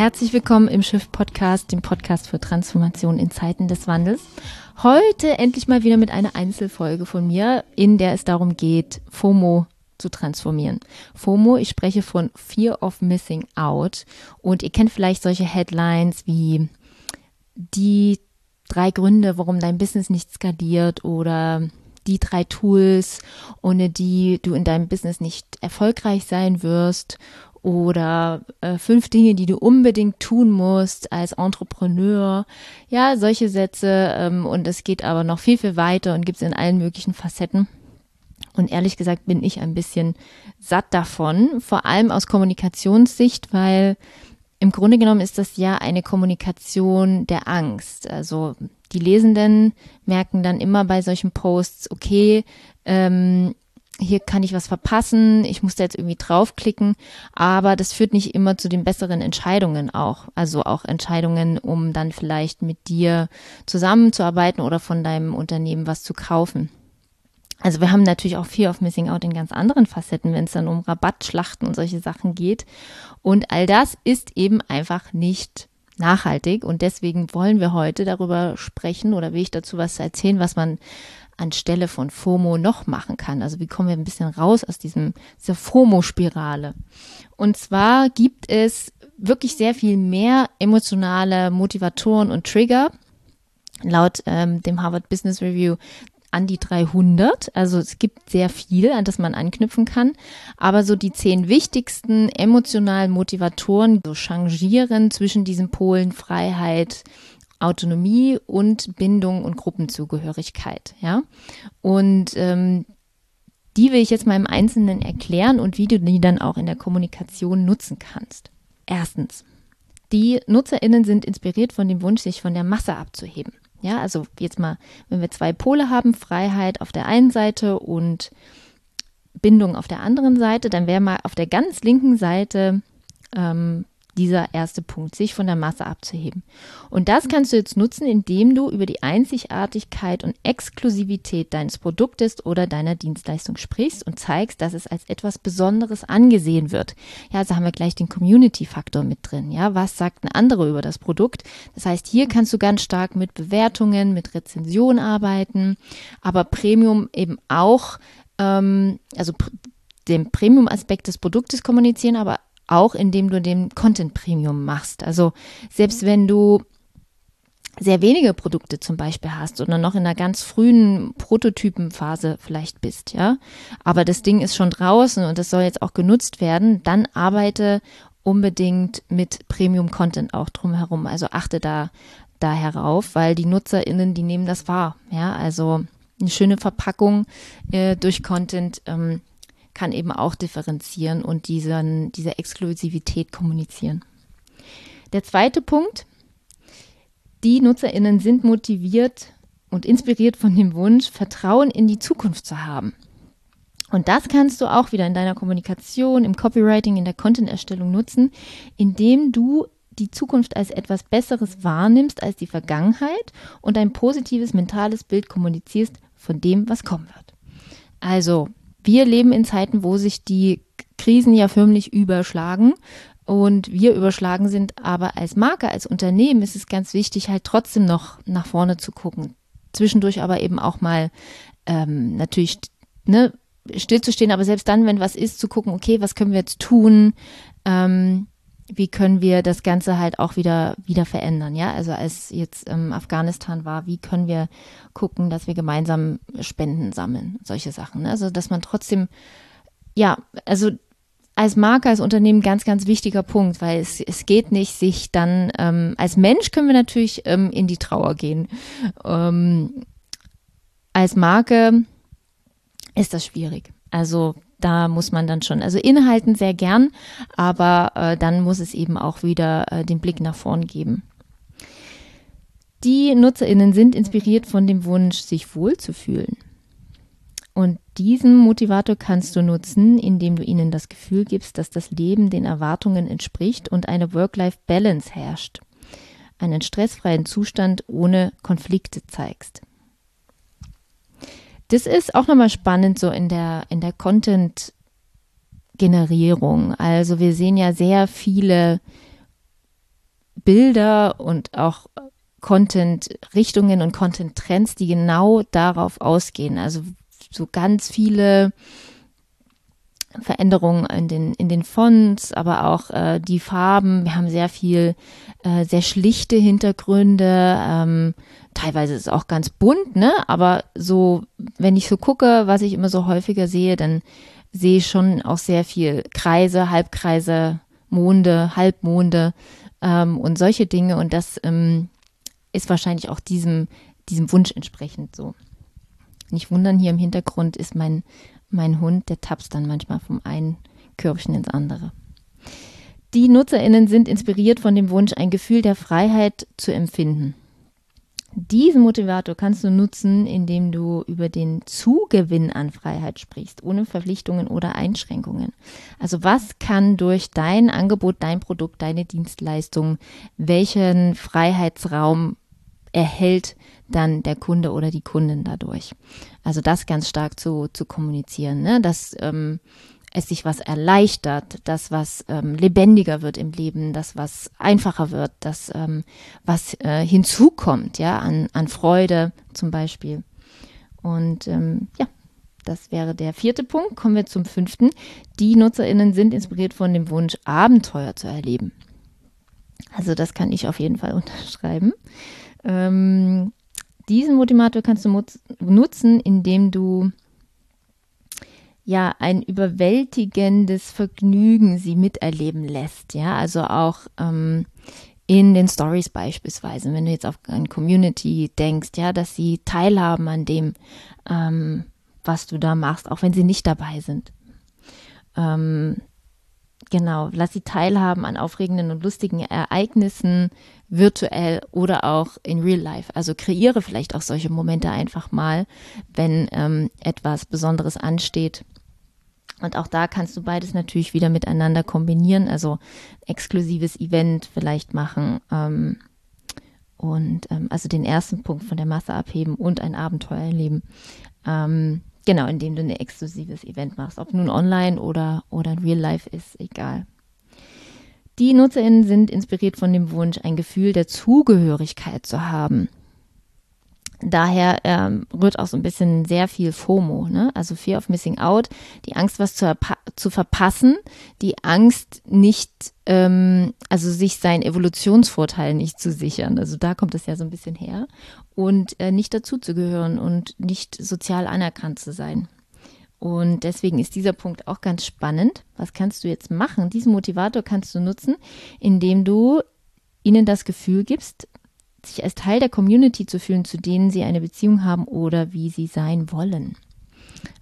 Herzlich willkommen im Schiff Podcast, dem Podcast für Transformation in Zeiten des Wandels. Heute endlich mal wieder mit einer Einzelfolge von mir, in der es darum geht, FOMO zu transformieren. FOMO, ich spreche von Fear of Missing Out und ihr kennt vielleicht solche Headlines wie die drei Gründe, warum dein Business nicht skaliert oder die drei Tools, ohne die du in deinem Business nicht erfolgreich sein wirst oder äh, fünf Dinge, die du unbedingt tun musst als Entrepreneur. Ja, solche Sätze ähm, und es geht aber noch viel, viel weiter und gibt es in allen möglichen Facetten. Und ehrlich gesagt bin ich ein bisschen satt davon, vor allem aus Kommunikationssicht, weil im Grunde genommen ist das ja eine Kommunikation der Angst. Also die Lesenden merken dann immer bei solchen Posts, okay, ähm, hier kann ich was verpassen, ich muss da jetzt irgendwie draufklicken, aber das führt nicht immer zu den besseren Entscheidungen auch. Also auch Entscheidungen, um dann vielleicht mit dir zusammenzuarbeiten oder von deinem Unternehmen was zu kaufen. Also wir haben natürlich auch Fear of Missing Out in ganz anderen Facetten, wenn es dann um Rabattschlachten und solche Sachen geht. Und all das ist eben einfach nicht nachhaltig. Und deswegen wollen wir heute darüber sprechen oder will ich dazu was erzählen, was man anstelle von FOMO noch machen kann. Also wie kommen wir ein bisschen raus aus diesem, dieser FOMO-Spirale? Und zwar gibt es wirklich sehr viel mehr emotionale Motivatoren und Trigger. Laut ähm, dem Harvard Business Review an die 300. Also es gibt sehr viel, an das man anknüpfen kann. Aber so die zehn wichtigsten emotionalen Motivatoren so changieren zwischen diesen Polen Freiheit, Autonomie und Bindung und Gruppenzugehörigkeit. Ja, und ähm, die will ich jetzt mal im Einzelnen erklären und wie du die dann auch in der Kommunikation nutzen kannst. Erstens, die NutzerInnen sind inspiriert von dem Wunsch, sich von der Masse abzuheben. Ja, also jetzt mal, wenn wir zwei Pole haben, Freiheit auf der einen Seite und Bindung auf der anderen Seite, dann wäre mal auf der ganz linken Seite ähm, dieser erste Punkt, sich von der Masse abzuheben. Und das kannst du jetzt nutzen, indem du über die Einzigartigkeit und Exklusivität deines Produktes oder deiner Dienstleistung sprichst und zeigst, dass es als etwas Besonderes angesehen wird. Ja, also haben wir gleich den Community-Faktor mit drin. Ja, was sagten andere über das Produkt? Das heißt, hier kannst du ganz stark mit Bewertungen, mit Rezension arbeiten, aber Premium eben auch, ähm, also den Premium-Aspekt des Produktes kommunizieren, aber auch indem du den Content Premium machst. Also selbst wenn du sehr wenige Produkte zum Beispiel hast oder noch in einer ganz frühen Prototypenphase vielleicht bist, ja, aber das Ding ist schon draußen und das soll jetzt auch genutzt werden, dann arbeite unbedingt mit Premium Content auch drumherum. Also achte da da herauf, weil die NutzerInnen, die nehmen das wahr, ja, also eine schöne Verpackung äh, durch Content ähm, kann eben auch differenzieren und diesen, diese Exklusivität kommunizieren. Der zweite Punkt, die Nutzerinnen sind motiviert und inspiriert von dem Wunsch, Vertrauen in die Zukunft zu haben. Und das kannst du auch wieder in deiner Kommunikation, im Copywriting, in der Content-Erstellung nutzen, indem du die Zukunft als etwas Besseres wahrnimmst als die Vergangenheit und ein positives mentales Bild kommunizierst von dem, was kommen wird. Also wir leben in Zeiten, wo sich die Krisen ja förmlich überschlagen und wir überschlagen sind, aber als Marke, als Unternehmen ist es ganz wichtig, halt trotzdem noch nach vorne zu gucken. Zwischendurch aber eben auch mal ähm, natürlich ne, stillzustehen, aber selbst dann, wenn was ist, zu gucken, okay, was können wir jetzt tun? Ähm, wie können wir das Ganze halt auch wieder, wieder verändern, ja? Also als jetzt ähm, Afghanistan war, wie können wir gucken, dass wir gemeinsam Spenden sammeln, solche Sachen. Ne? Also dass man trotzdem, ja, also als Marke, als Unternehmen ganz, ganz wichtiger Punkt, weil es, es geht nicht, sich dann, ähm, als Mensch können wir natürlich ähm, in die Trauer gehen. Ähm, als Marke ist das schwierig. Also da muss man dann schon, also inhalten sehr gern, aber äh, dann muss es eben auch wieder äh, den Blick nach vorn geben. Die NutzerInnen sind inspiriert von dem Wunsch, sich wohlzufühlen. Und diesen Motivator kannst du nutzen, indem du ihnen das Gefühl gibst, dass das Leben den Erwartungen entspricht und eine Work-Life-Balance herrscht. Einen stressfreien Zustand ohne Konflikte zeigst. Das ist auch nochmal spannend so in der, in der Content-Generierung. Also wir sehen ja sehr viele Bilder und auch Content-Richtungen und Content-Trends, die genau darauf ausgehen. Also so ganz viele Veränderungen in den, in den Fonts, aber auch äh, die Farben. Wir haben sehr viel, äh, sehr schlichte Hintergründe. Ähm, teilweise ist es auch ganz bunt, ne? Aber so, wenn ich so gucke, was ich immer so häufiger sehe, dann sehe ich schon auch sehr viel Kreise, Halbkreise, Monde, Halbmonde ähm, und solche Dinge. Und das ähm, ist wahrscheinlich auch diesem, diesem Wunsch entsprechend so. Nicht wundern, hier im Hintergrund ist mein, mein Hund, der tapst dann manchmal vom einen Körbchen ins andere. Die NutzerInnen sind inspiriert von dem Wunsch, ein Gefühl der Freiheit zu empfinden. Diesen Motivator kannst du nutzen, indem du über den Zugewinn an Freiheit sprichst, ohne Verpflichtungen oder Einschränkungen. Also was kann durch dein Angebot, dein Produkt, deine Dienstleistung, welchen Freiheitsraum erhält dann der Kunde oder die Kundin dadurch? Also das ganz stark zu, zu kommunizieren, ne? dass ähm, es sich was erleichtert, das was ähm, lebendiger wird im Leben, das was einfacher wird, das ähm, was äh, hinzukommt, ja, an, an Freude zum Beispiel. Und ähm, ja, das wäre der vierte Punkt. Kommen wir zum fünften. Die NutzerInnen sind inspiriert von dem Wunsch, Abenteuer zu erleben. Also das kann ich auf jeden Fall unterschreiben. Ähm, diesen Motivator kannst du nutzen, indem du ja ein überwältigendes Vergnügen sie miterleben lässt. Ja, also auch ähm, in den Stories beispielsweise, wenn du jetzt auf eine Community denkst, ja, dass sie teilhaben an dem, ähm, was du da machst, auch wenn sie nicht dabei sind. Ähm, genau, lass sie teilhaben an aufregenden und lustigen Ereignissen, virtuell oder auch in real life. Also kreiere vielleicht auch solche Momente einfach mal, wenn ähm, etwas Besonderes ansteht und auch da kannst du beides natürlich wieder miteinander kombinieren, also exklusives Event vielleicht machen ähm, und ähm, also den ersten Punkt von der Masse abheben und ein Abenteuer erleben. Ähm, genau, indem du ein exklusives Event machst, ob nun online oder, oder in Real Life ist, egal. Die NutzerInnen sind inspiriert von dem Wunsch, ein Gefühl der Zugehörigkeit zu haben daher ähm, rührt auch so ein bisschen sehr viel FOMO, ne? also Fear of Missing Out, die Angst, was zu, zu verpassen, die Angst, nicht, ähm, also sich seinen Evolutionsvorteil nicht zu sichern. Also da kommt es ja so ein bisschen her. Und äh, nicht dazuzugehören und nicht sozial anerkannt zu sein. Und deswegen ist dieser Punkt auch ganz spannend. Was kannst du jetzt machen? Diesen Motivator kannst du nutzen, indem du ihnen das Gefühl gibst, sich als Teil der Community zu fühlen, zu denen sie eine Beziehung haben oder wie sie sein wollen.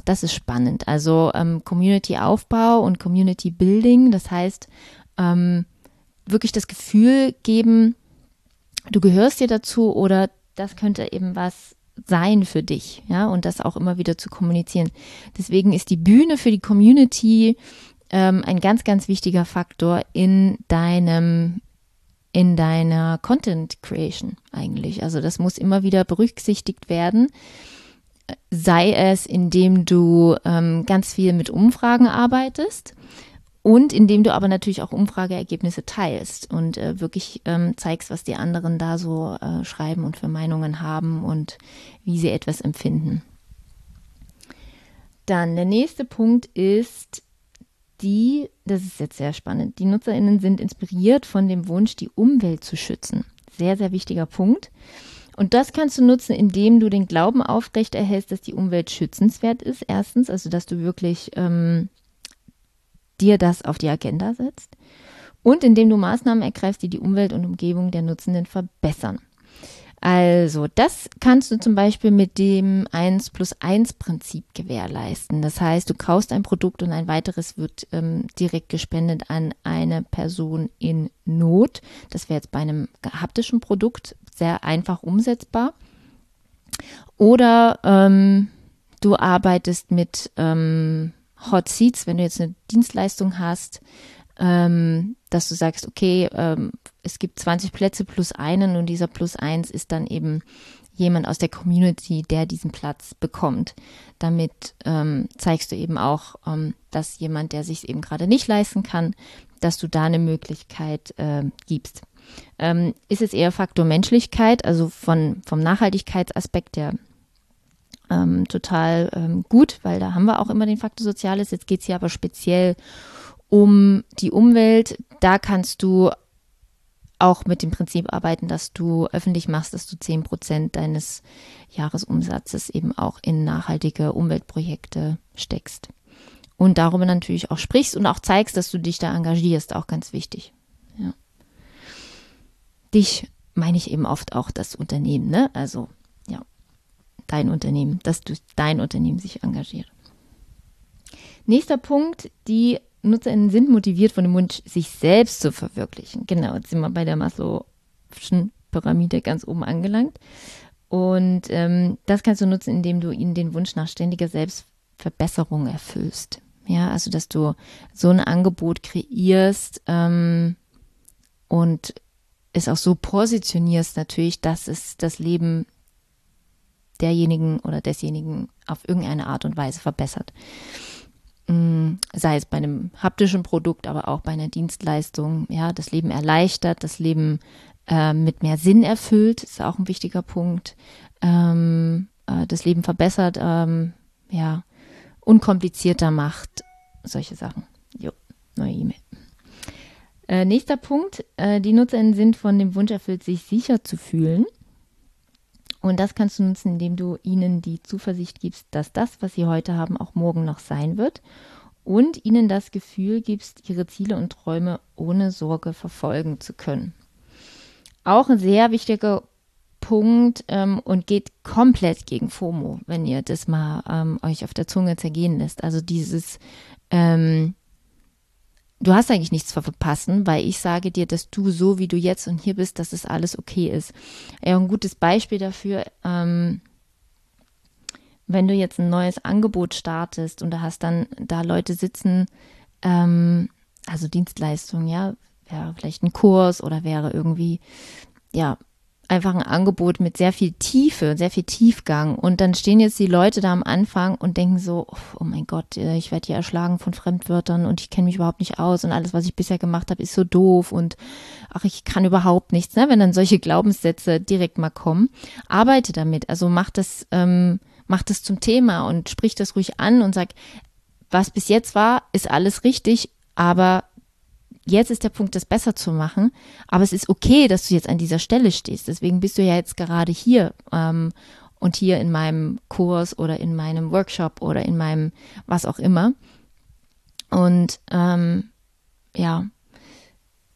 Auch das ist spannend. Also ähm, Community-Aufbau und Community-Building, das heißt ähm, wirklich das Gefühl geben, du gehörst dir dazu oder das könnte eben was sein für dich, ja, und das auch immer wieder zu kommunizieren. Deswegen ist die Bühne für die Community ähm, ein ganz, ganz wichtiger Faktor in deinem in deiner Content Creation eigentlich. Also das muss immer wieder berücksichtigt werden. Sei es, indem du ähm, ganz viel mit Umfragen arbeitest und indem du aber natürlich auch Umfrageergebnisse teilst und äh, wirklich ähm, zeigst, was die anderen da so äh, schreiben und für Meinungen haben und wie sie etwas empfinden. Dann der nächste Punkt ist die, das ist jetzt sehr spannend, die NutzerInnen sind inspiriert von dem Wunsch, die Umwelt zu schützen. Sehr, sehr wichtiger Punkt. Und das kannst du nutzen, indem du den Glauben aufrechterhältst, dass die Umwelt schützenswert ist. Erstens, also dass du wirklich ähm, dir das auf die Agenda setzt. Und indem du Maßnahmen ergreifst, die die Umwelt und Umgebung der Nutzenden verbessern. Also, das kannst du zum Beispiel mit dem 1 plus 1 Prinzip gewährleisten. Das heißt, du kaufst ein Produkt und ein weiteres wird ähm, direkt gespendet an eine Person in Not. Das wäre jetzt bei einem haptischen Produkt sehr einfach umsetzbar. Oder ähm, du arbeitest mit ähm, Hot Seats, wenn du jetzt eine Dienstleistung hast, ähm, dass du sagst, okay, ähm, es gibt 20 Plätze plus einen und dieser plus eins ist dann eben jemand aus der Community, der diesen Platz bekommt. Damit ähm, zeigst du eben auch, ähm, dass jemand, der sich eben gerade nicht leisten kann, dass du da eine Möglichkeit äh, gibst. Ähm, ist es eher Faktor Menschlichkeit, also von, vom Nachhaltigkeitsaspekt der ähm, total ähm, gut, weil da haben wir auch immer den Faktor Soziales. Jetzt geht es hier aber speziell um die Umwelt. Da kannst du auch mit dem Prinzip arbeiten, dass du öffentlich machst, dass du 10 Prozent deines Jahresumsatzes eben auch in nachhaltige Umweltprojekte steckst. Und darüber natürlich auch sprichst und auch zeigst, dass du dich da engagierst, auch ganz wichtig. Ja. Dich meine ich eben oft auch das Unternehmen, ne? Also, ja, dein Unternehmen, dass du dein Unternehmen sich engagiert. Nächster Punkt, die NutzerInnen sind motiviert von dem Wunsch, sich selbst zu verwirklichen. Genau, jetzt sind wir bei der Maslow'schen Pyramide ganz oben angelangt. Und ähm, das kannst du nutzen, indem du ihnen den Wunsch nach ständiger Selbstverbesserung erfüllst. Ja, also dass du so ein Angebot kreierst ähm, und es auch so positionierst natürlich, dass es das Leben derjenigen oder desjenigen auf irgendeine Art und Weise verbessert. Mm, sei es bei einem haptischen Produkt, aber auch bei einer Dienstleistung, ja, das Leben erleichtert, das Leben äh, mit mehr Sinn erfüllt, ist auch ein wichtiger Punkt. Ähm, äh, das Leben verbessert, ähm, ja, unkomplizierter macht, solche Sachen. Jo, neue E-Mail. Äh, nächster Punkt, äh, die NutzerInnen sind von dem Wunsch erfüllt, sich sicher zu fühlen. Und das kannst du nutzen, indem du ihnen die Zuversicht gibst, dass das, was sie heute haben, auch morgen noch sein wird. Und ihnen das Gefühl gibst, ihre Ziele und Träume ohne Sorge verfolgen zu können. Auch ein sehr wichtiger Punkt ähm, und geht komplett gegen FOMO, wenn ihr das mal ähm, euch auf der Zunge zergehen lässt. Also dieses ähm, du hast eigentlich nichts verpassen, weil ich sage dir, dass du so, wie du jetzt und hier bist, dass es alles okay ist. Ja, ein gutes Beispiel dafür, ähm, wenn du jetzt ein neues Angebot startest und da hast dann da Leute sitzen, ähm, also Dienstleistungen, ja, wäre vielleicht ein Kurs oder wäre irgendwie, ja, einfach ein Angebot mit sehr viel Tiefe, sehr viel Tiefgang. Und dann stehen jetzt die Leute da am Anfang und denken so, oh mein Gott, äh, ich werde hier erschlagen von Fremdwörtern und ich kenne mich überhaupt nicht aus und alles, was ich bisher gemacht habe, ist so doof und ach, ich kann überhaupt nichts. Ne? Wenn dann solche Glaubenssätze direkt mal kommen, arbeite damit. Also mach das, ähm, mach das zum Thema und sprich das ruhig an und sag, was bis jetzt war, ist alles richtig, aber jetzt ist der Punkt, das besser zu machen. Aber es ist okay, dass du jetzt an dieser Stelle stehst. Deswegen bist du ja jetzt gerade hier ähm, und hier in meinem Kurs oder in meinem Workshop oder in meinem was auch immer. Und ähm, ja,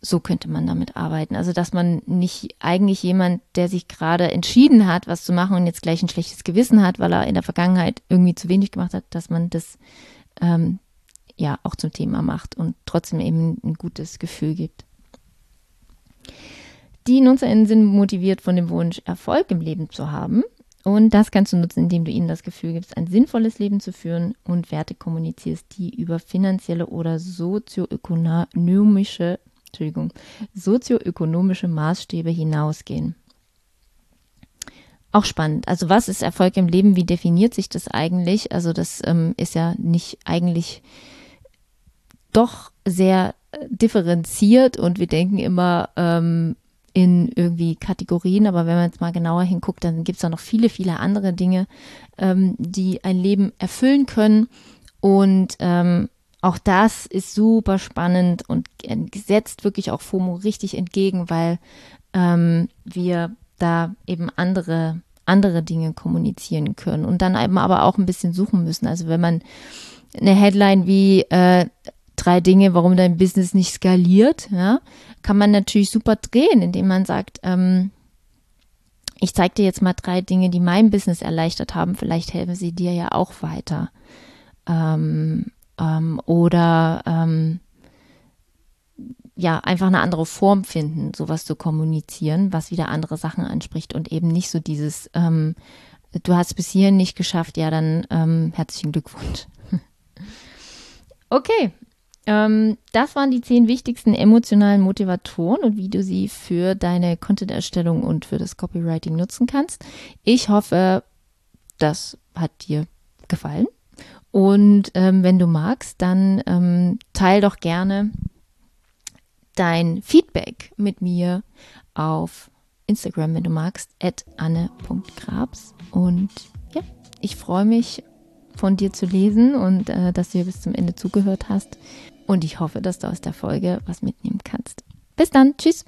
so könnte man damit arbeiten. Also, dass man nicht eigentlich jemand, der sich gerade entschieden hat, was zu machen und jetzt gleich ein schlechtes Gewissen hat, weil er in der Vergangenheit irgendwie zu wenig gemacht hat, dass man das ähm, ja auch zum Thema macht und trotzdem eben ein gutes Gefühl gibt. Die NutzerInnen sind motiviert von dem Wunsch, Erfolg im Leben zu haben. Und das kannst du nutzen, indem du ihnen das Gefühl gibst, ein sinnvolles Leben zu führen und Werte kommunizierst, die über finanzielle oder sozioökonomische, Entschuldigung, sozioökonomische Maßstäbe hinausgehen. Auch spannend. Also was ist Erfolg im Leben? Wie definiert sich das eigentlich? Also das ähm, ist ja nicht eigentlich doch sehr äh, differenziert und wir denken immer ähm, in irgendwie Kategorien, aber wenn man jetzt mal genauer hinguckt, dann gibt es da noch viele, viele andere Dinge, ähm, die ein Leben erfüllen können. Und ähm, auch das ist super spannend und setzt wirklich auch FOMO richtig entgegen, weil ähm, wir da eben andere, andere Dinge kommunizieren können und dann eben aber auch ein bisschen suchen müssen. Also wenn man eine Headline wie äh, drei Dinge, warum dein Business nicht skaliert, ja, kann man natürlich super drehen, indem man sagt, ähm, ich zeige dir jetzt mal drei Dinge, die mein Business erleichtert haben, vielleicht helfen sie dir ja auch weiter. Ähm, ähm, oder ähm, ja, einfach eine andere Form finden, sowas zu kommunizieren, was wieder andere Sachen anspricht und eben nicht so dieses, ähm, du hast bis hierhin nicht geschafft, ja, dann ähm, herzlichen Glückwunsch. okay, ähm, das waren die zehn wichtigsten emotionalen Motivatoren und wie du sie für deine Content-Erstellung und für das Copywriting nutzen kannst. Ich hoffe, das hat dir gefallen. Und ähm, wenn du magst, dann ähm, teil doch gerne dein Feedback mit mir auf Instagram, wenn du magst, at anne.grabs. Und ja, ich freue mich, von dir zu lesen und äh, dass du hier bis zum Ende zugehört hast. Und ich hoffe, dass du aus der Folge was mitnehmen kannst. Bis dann. Tschüss.